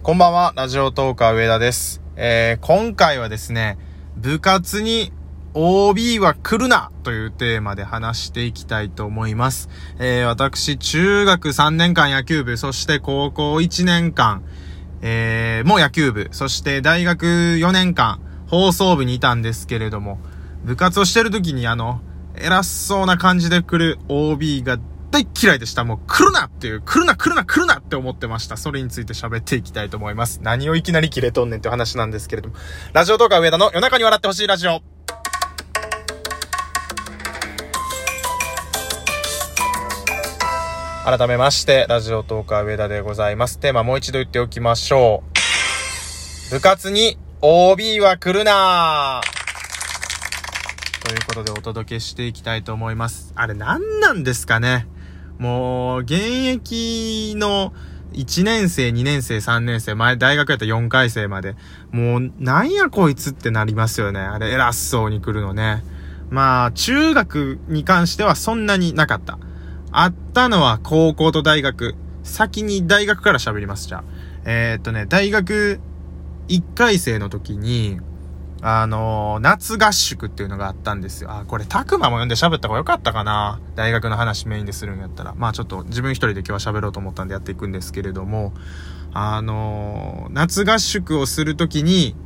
こんばんは、ラジオトーカー上田です。えー、今回はですね、部活に OB は来るなというテーマで話していきたいと思います。えー、私、中学3年間野球部、そして高校1年間、えー、もう野球部、そして大学4年間、放送部にいたんですけれども、部活をしてる時にあの、偉そうな感じで来る OB が大嫌いでした。もう来るなっていう、来るな来るな来るなって思ってました。それについて喋っていきたいと思います。何をいきなり切れとんねんっていう話なんですけれども。ラジオ動画上田の夜中に笑ってほしいラジオ。改めまして、ラジオトーカー上田でございます。テーマもう一度言っておきましょう。部活に OB は来るなということでお届けしていきたいと思います。あれ何なんですかねもう、現役の1年生、2年生、3年生、前大学やったら4回生まで、もう、なんやこいつってなりますよね。あれ偉そうに来るのね。まあ、中学に関してはそんなになかった。あったのは高校と大学。先に大学から喋ります、じゃあ。えー、っとね、大学1回生の時に、あの夏合宿っていうのがあったんですよ。あ、これ、たくまも読んで喋った方がよかったかな大学の話メインでするんやったら。まあちょっと自分一人で今日は喋ろうと思ったんでやっていくんですけれども、あの夏合宿をするときに、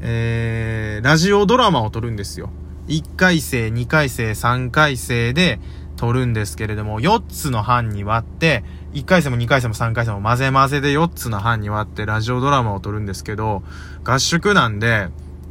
えー、ラジオドラマを撮るんですよ。1回生、2回生、3回生で撮るんですけれども、4つの班に割って、1回生も2回生も3回生も混ぜ混ぜで4つの班に割ってラジオドラマを撮るんですけど、合宿なんで、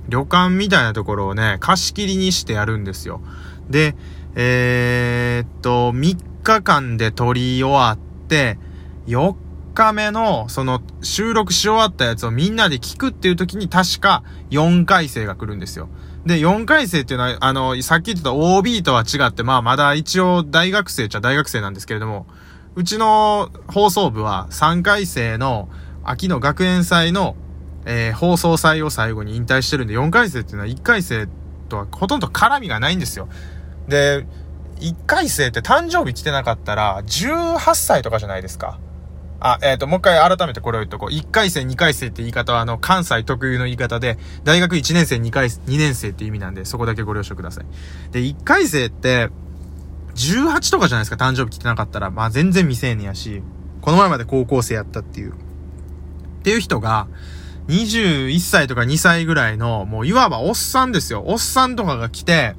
旅館みたいなところをね、貸し切りにしてやるんですよ。で、えー、っと、3日間で撮り終わって、4日目の、その、収録し終わったやつをみんなで聞くっていう時に確か4回生が来るんですよ。で、4回生っていうのは、あの、さっき言ってた OB とは違って、まあまだ一応大学生っちゃ大学生なんですけれども、うちの放送部は3回生の秋の学園祭の、えー放送祭を最後に引退してるんで、4回生っていうのは1回生とはほとんど絡みがないんですよ。で、1回生って誕生日来てなかったら、18歳とかじゃないですか。あ、えっ、と、もう一回改めてこれを言っとこう。1回生、2回生って言い方は、あの、関西特有の言い方で、大学1年生、2回、2年生って意味なんで、そこだけご了承ください。で、1回生って、18とかじゃないですか、誕生日来てなかったら。まあ、全然未成年やし、この前まで高校生やったっていう。っていう人が、21歳とか2歳ぐらいの、もういわばおっさんですよ。おっさんとかが来て、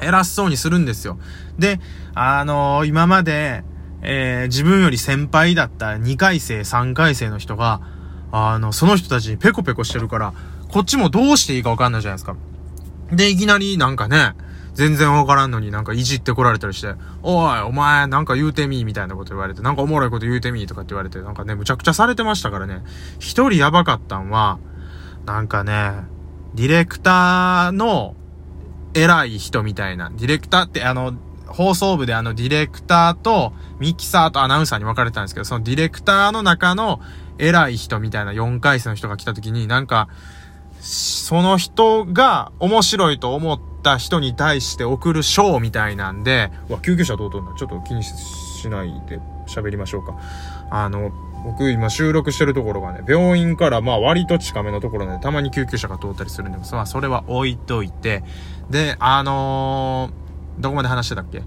偉そうにするんですよ。で、あのー今まで、えー自分より先輩だった2回生、3回生の人が、あの、その人たちにペコペコしてるから、こっちもどうしていいかわかんないじゃないですか。で、いきなりなんかね、全然わからんのになんかいじってこられたりして、おい、お前なんか言うてみー、みたいなこと言われて、なんかおもろいこと言うてみー、とかって言われて、なんかね、むちゃくちゃされてましたからね。一人やばかったんは、なんかね、ディレクターの偉い人みたいな。ディレクターってあの、放送部であのディレクターとミキサーとアナウンサーに分かれてたんですけど、そのディレクターの中の偉い人みたいな4回生の人が来た時になんか、その人が面白いと思った人に対して送る賞みたいなんで、わ、救急車どうとんだちょっと気にしないで喋りましょうか。あの、僕今収録してるところがね、病院からまあ割と近めのところなんで、たまに救急車が通ったりするんで、まあそれは置いといて、で、あのーどこまで話してたっけ？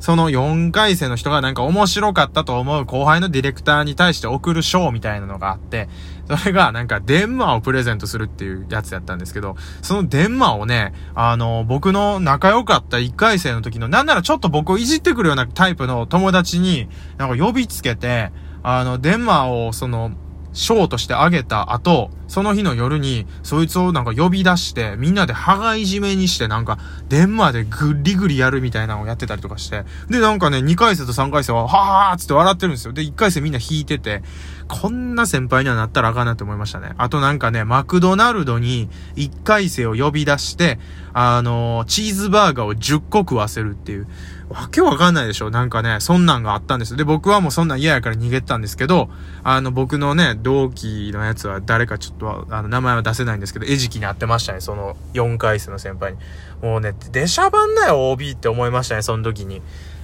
その4回生の人がなんか面白かったと思う後輩のディレクターに対して送る賞みたいなのがあって、それがなんか電話をプレゼントするっていうやつやったんですけど、その電話をね、あの、僕の仲良かった1回生の時の、なんならちょっと僕をいじってくるようなタイプの友達に、なんか呼びつけて、あの、電話をその、賞としてあげた後、その日の夜に、そいつをなんか呼び出して、みんなで羽がいじめにして、なんか、電話でぐりぐりやるみたいなのをやってたりとかして、で、なんかね、2回生と3回生は、はーっつって笑ってるんですよ。で、1回生みんな引いてて、こんな先輩にはなったらあかんなって思いましたね。あとなんかね、マクドナルドに1回生を呼び出して、あのーチーズバーガーを10個食わせるっていう。わけわかんないでしょなんかね、そんなんがあったんですよ。で、僕はもうそんなん嫌やから逃げたんですけど、あの、僕のね、同期のやつは誰かちょっとは、あの、名前は出せないんですけど、餌食に会ってましたね、その4回生の先輩に。もうね、出しゃばんなよ、OB って思いましたね、その時に。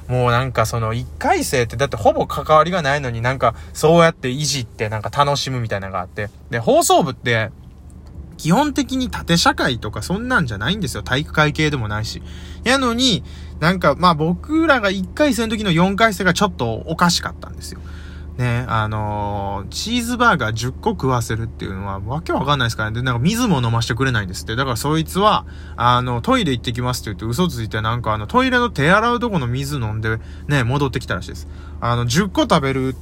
もうなんかその1回生ってだってほぼ関わりがないのになんかそうやっていじってなんか楽しむみたいなのがあって。で、放送部って基本的に縦社会とかそんなんじゃないんですよ。体育会系でもないし。やのに、なんかまあ僕らが1回生の時の4回生がちょっとおかしかったんですよ。ね、あのー、チーズバーガー10個食わせるっていうのは、わけわかんないですからね。で、なんか水も飲ましてくれないんですって。だからそいつは、あの、トイレ行ってきますって言って嘘ついて、なんかあの、トイレの手洗うとこの水飲んで、ね、戻ってきたらしいです。あの、10個食べる、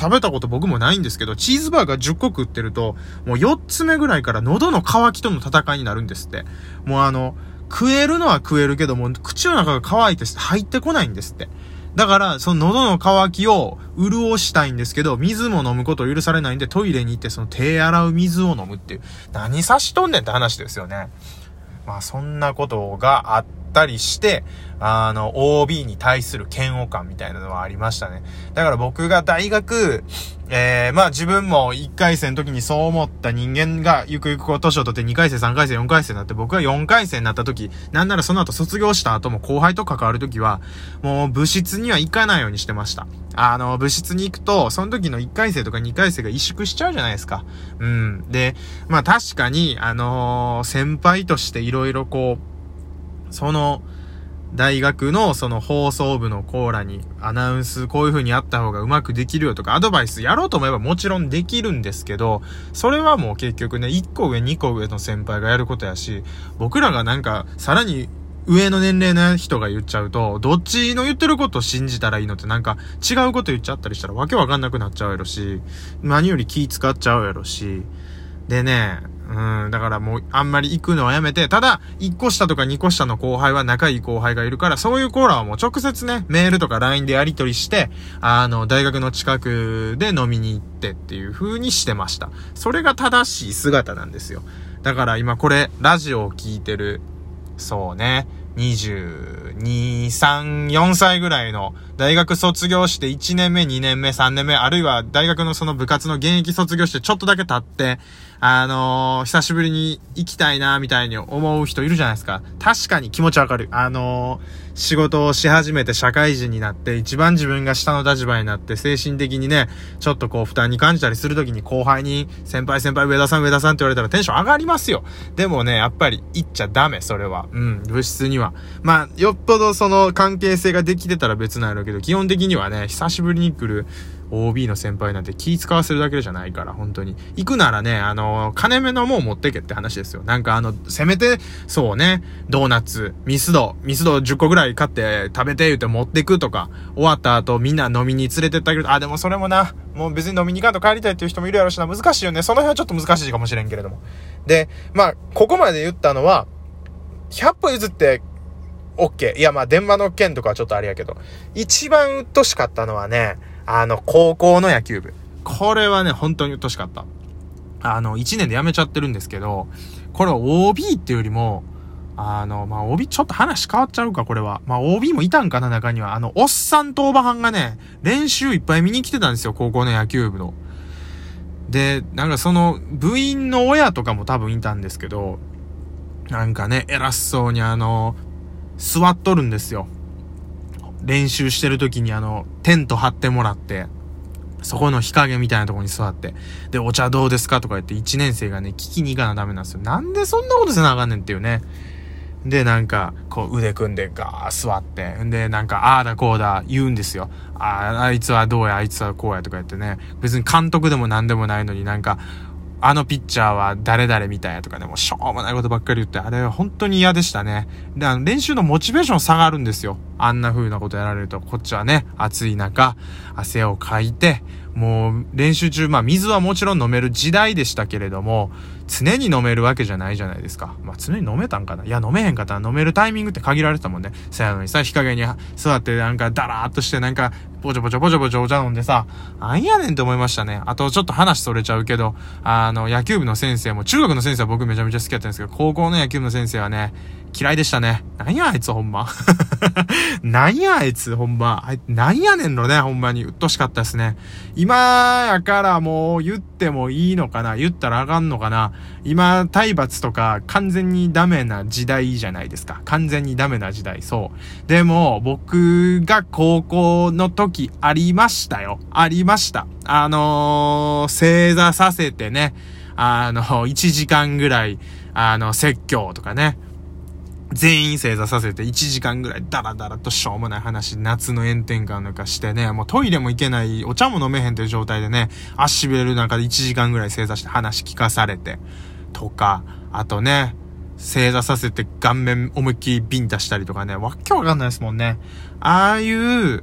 食べたこと僕もないんですけど、チーズバーガー10個食ってると、もう4つ目ぐらいから喉の渇きとの戦いになるんですって。もうあの、食えるのは食えるけども、口の中が乾いて入ってこないんですって。だから、その喉の渇きを潤したいんですけど、水も飲むことを許されないんで、トイレに行ってその手洗う水を飲むっていう。何差しとんねんって話ですよね。まあ、そんなことがあってったりして、あの、OB に対する嫌悪感みたいなのはありましたね。だから僕が大学、えー、まあ自分も1回生の時にそう思った人間がゆくゆくこう年を取って2回生、3回生、4回生になって僕が4回生になった時、なんならその後卒業した後も後輩と関わる時は、もう部室には行かないようにしてました。あの、部室に行くと、その時の1回生とか2回生が萎縮しちゃうじゃないですか。うん。で、まあ確かに、あのー、先輩として色々こう、その、大学のその放送部のコーラにアナウンスこういう風にやった方がうまくできるよとかアドバイスやろうと思えばもちろんできるんですけど、それはもう結局ね、1個上2個上の先輩がやることやし、僕らがなんかさらに上の年齢の人が言っちゃうと、どっちの言ってることを信じたらいいのってなんか違うこと言っちゃったりしたらわけわかんなくなっちゃうやろし、何より気使っちゃうやろし、でね、うん、だからもうあんまり行くのはやめて、ただ、1個下とか2個下の後輩は仲いい後輩がいるから、そういうコーラはもう直接ね、メールとか LINE でやり取りして、あの、大学の近くで飲みに行ってっていう風にしてました。それが正しい姿なんですよ。だから今これ、ラジオを聴いてる、そうね、22、3、4歳ぐらいの大学卒業して1年目、2年目、3年目、あるいは大学のその部活の現役卒業してちょっとだけ経って、あのー、久しぶりに行きたいな、みたいに思う人いるじゃないですか。確かに気持ちわかる。あのー、仕事をし始めて社会人になって、一番自分が下の立場になって、精神的にね、ちょっとこう負担に感じたりするときに後輩に、先輩先輩上田さん上田さんって言われたらテンション上がりますよ。でもね、やっぱり言っちゃダメ、それは。うん、物質には。まあ、よっぽどその関係性ができてたら別なんやろうけど、基本的にはね、久しぶりに来る、OB の先輩なんて気使わせるだけじゃないから、本当に。行くならね、あの、金目のもん持ってけって話ですよ。なんかあの、せめて、そうね、ドーナツ、ミスド、ミスド10個ぐらい買って食べて言って持ってくとか、終わった後みんな飲みに連れてってあげるあ、でもそれもな、もう別に飲みに行かんと帰りたいっていう人もいるやろしな、難しいよね。その辺はちょっと難しいかもしれんけれども。で、まあ、ここまで言ったのは、100歩譲って、OK。いや、まあ、電話の件とかはちょっとあれやけど、一番鬱陶しかったのはね、あの、高校の野球部。これはね、本当に鬱陶しかった。あの、1年で辞めちゃってるんですけど、これは OB っていうよりも、あの、まあ、OB、ちょっと話変わっちゃうか、これは。まあ、OB もいたんかな、中には。あの、おっさんとおばはんがね、練習いっぱい見に来てたんですよ、高校の野球部の。で、なんかその、部員の親とかも多分いたんですけど、なんかね、偉そうにあの、座っとるんですよ。練習してる時にあの、テント張ってもらって、そこの日陰みたいなとこに座って、で、お茶どうですかとか言って1年生がね、聞きに行かなダメなんですよ。なんでそんなことせなあかんねんっていうね。で、なんか、こう腕組んでガー座って、んで、なんか、ああだこうだ言うんですよ。ああ、あいつはどうや、あいつはこうやとか言ってね。別に監督でも何でもないのになんか、あのピッチャーは誰々みたいやとかね、もうしょうもないことばっかり言って、あれは本当に嫌でしたね。で、あの、練習のモチベーション下がるんですよ。あんな風なことやられると、こっちはね、暑い中、汗をかいて、もう練習中、まあ水はもちろん飲める時代でしたけれども、常に飲めるわけじゃないじゃないですか。まあ常に飲めたんかな？いや、飲めへんかったら飲めるタイミングって限られてたもんね。そやのにさ、日陰に座ってなんかダラーっとしてなんかぼちょぼちょぼちょぼちょお茶飲んでさ、なんやねんって思いましたね。あとちょっと話それちゃうけど、あの、野球部の先生も、中学の先生は僕めちゃめちゃ好きだったんですけど、高校の野球部の先生はね、嫌いでしたね。なんやあいつほんま。なんやあいつほんま。なんやねんのね、ほんまに。うっとしかったですね。今やからもう言ってもいいのかな言ったらあかんのかな今、体罰とか完全にダメな時代じゃないですか。完全にダメな時代。そう。でも、僕が高校の時ありましたよ。ありました。あのー、正座させてね。あの、1時間ぐらい、あの、説教とかね。全員正座させて1時間ぐらいダラダラとしょうもない話、夏の炎天下なんかしてね、もうトイレも行けない、お茶も飲めへんという状態でね、足痺れる中で1時間ぐらい正座して話聞かされて、とか、あとね、正座させて顔面思いっきりビンタしたりとかね、わっけわかんないですもんね。ああいう、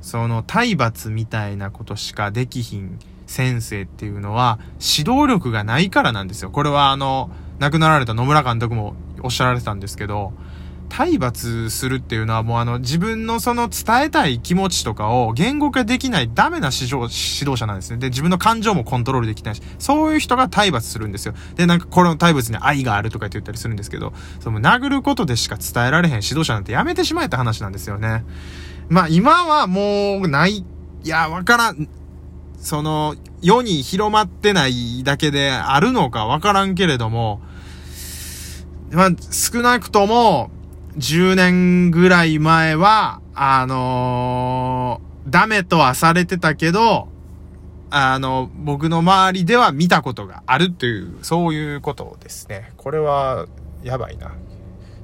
その体罰みたいなことしかできひん先生っていうのは指導力がないからなんですよ。これはあの、亡くなられた野村監督もおっしゃられてたんですけど、体罰するっていうのはもうあの自分のその伝えたい気持ちとかを言語化できないダメな指導指導者なんですね。で、自分の感情もコントロールできないし、そういう人が体罰するんですよ。で、なんかこの体罰に愛があるとかって言ったりするんですけど、その殴ることでしか伝えられへん指導者なんてやめてしまえって話なんですよね。まあ今はもうない、いや、わからん。その、世に広まってないだけであるのかわからんけれども、まあ、少なくとも、10年ぐらい前は、あのー、ダメとはされてたけど、あの、僕の周りでは見たことがあるっていう、そういうことですね。これは、やばいな。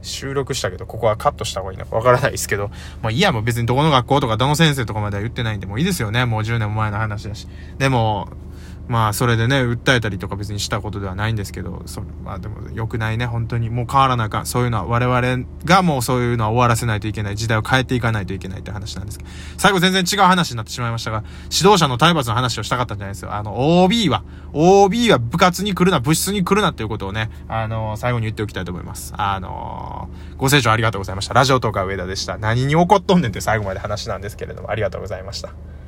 収録したけど、ここはカットした方がいいのかわからないですけど、まあいいや、もう別にどこの学校とかどの先生とかまでは言ってないんで、もういいですよね。もう10年も前の話だし。でも、まあ、それでね、訴えたりとか別にしたことではないんですけど、そまあでも良くないね、本当に。もう変わらなあかん。そういうのは、我々がもうそういうのは終わらせないといけない。時代を変えていかないといけないって話なんですけど。最後全然違う話になってしまいましたが、指導者の体罰の話をしたかったんじゃないですよ。あの、OB は、OB は部活に来るな、部室に来るなっていうことをね、あの、最後に言っておきたいと思います。あの、ご清聴ありがとうございました。ラジオとか上田でした。何に怒っとんねんって最後まで話なんですけれども、ありがとうございました。